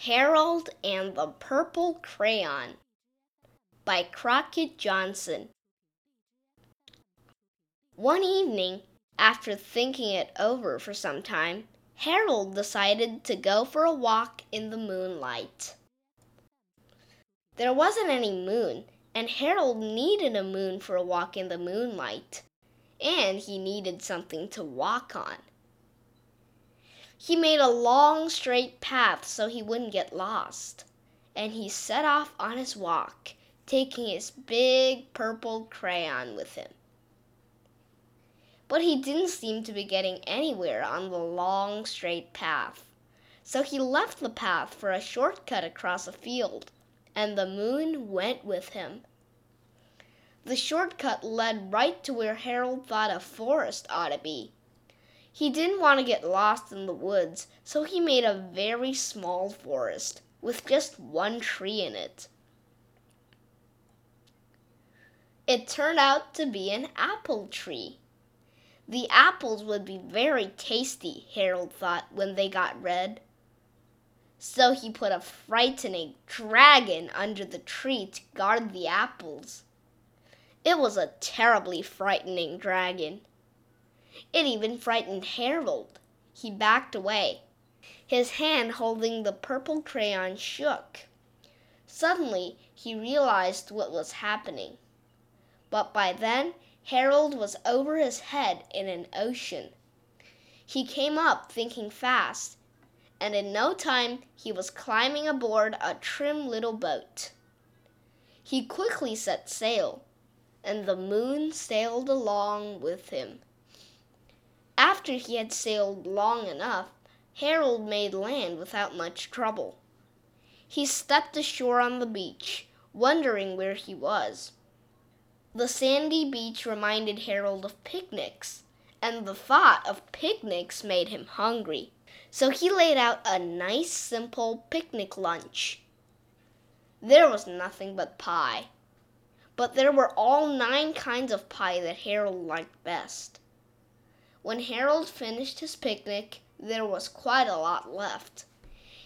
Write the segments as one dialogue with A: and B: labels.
A: Harold and the Purple Crayon by Crockett Johnson. One evening, after thinking it over for some time, Harold decided to go for a walk in the moonlight. There wasn't any moon, and Harold needed a moon for a walk in the moonlight, and he needed something to walk on. He made a long straight path so he wouldn't get lost, and he set off on his walk, taking his big purple crayon with him. But he didn't seem to be getting anywhere on the long straight path. So he left the path for a short cut across a field, and the moon went with him. The short cut led right to where Harold thought a forest ought to be. He didn't want to get lost in the woods, so he made a very small forest with just one tree in it. It turned out to be an apple tree. The apples would be very tasty, Harold thought, when they got red. So he put a frightening dragon under the tree to guard the apples. It was a terribly frightening dragon. It even frightened Harold. He backed away. His hand holding the purple crayon shook. Suddenly he realized what was happening. But by then Harold was over his head in an ocean. He came up thinking fast, and in no time he was climbing aboard a trim little boat. He quickly set sail, and the moon sailed along with him. After he had sailed long enough, Harold made land without much trouble. He stepped ashore on the beach, wondering where he was. The sandy beach reminded Harold of picnics, and the thought of picnics made him hungry. So he laid out a nice, simple picnic lunch. There was nothing but pie, but there were all nine kinds of pie that Harold liked best. When Harold finished his picnic, there was quite a lot left.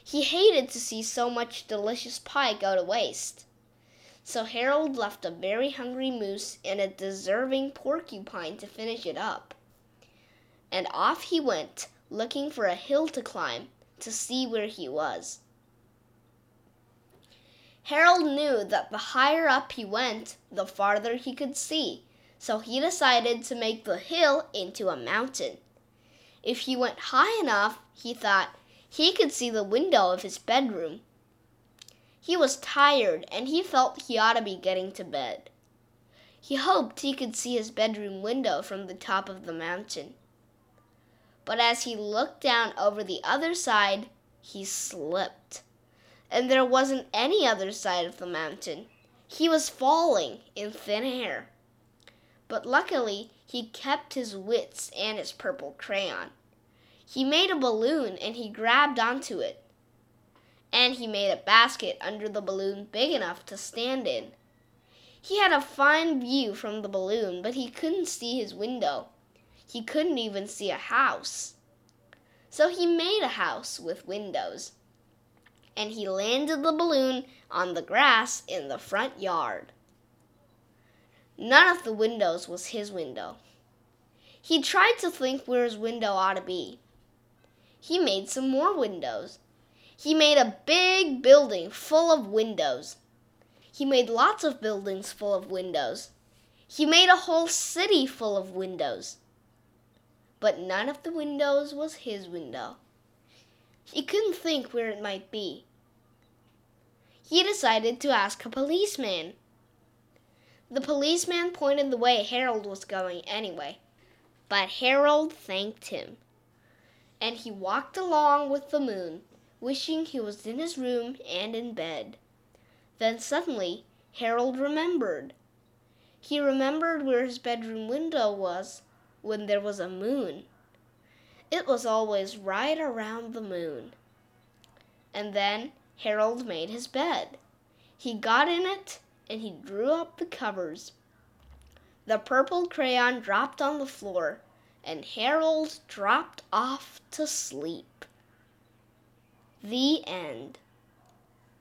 A: He hated to see so much delicious pie go to waste. So Harold left a very hungry moose and a deserving porcupine to finish it up. And off he went, looking for a hill to climb to see where he was. Harold knew that the higher up he went, the farther he could see, so he decided to make the hill into a mountain. If he went high enough, he thought, he could see the window of his bedroom. He was tired and he felt he ought to be getting to bed. He hoped he could see his bedroom window from the top of the mountain. But as he looked down over the other side, he slipped. And there wasn't any other side of the mountain. He was falling in thin air but luckily he kept his wits and his purple crayon. He made a balloon and he grabbed onto it. And he made a basket under the balloon big enough to stand in. He had a fine view from the balloon, but he couldn't see his window. He couldn't even see a house. So he made a house with windows. And he landed the balloon on the grass in the front yard. None of the windows was his window. He tried to think where his window ought to be. He made some more windows. He made a big building full of windows. He made lots of buildings full of windows. He made a whole city full of windows. But none of the windows was his window. He couldn't think where it might be. He decided to ask a policeman. The policeman pointed the way Harold was going anyway, but Harold thanked him. And he walked along with the moon, wishing he was in his room and in bed. Then suddenly Harold remembered. He remembered where his bedroom window was when there was a moon. It was always right around the moon. And then Harold made his bed. He got in it and he drew up the covers. The purple crayon dropped on the floor, and Harold dropped off to sleep. The end.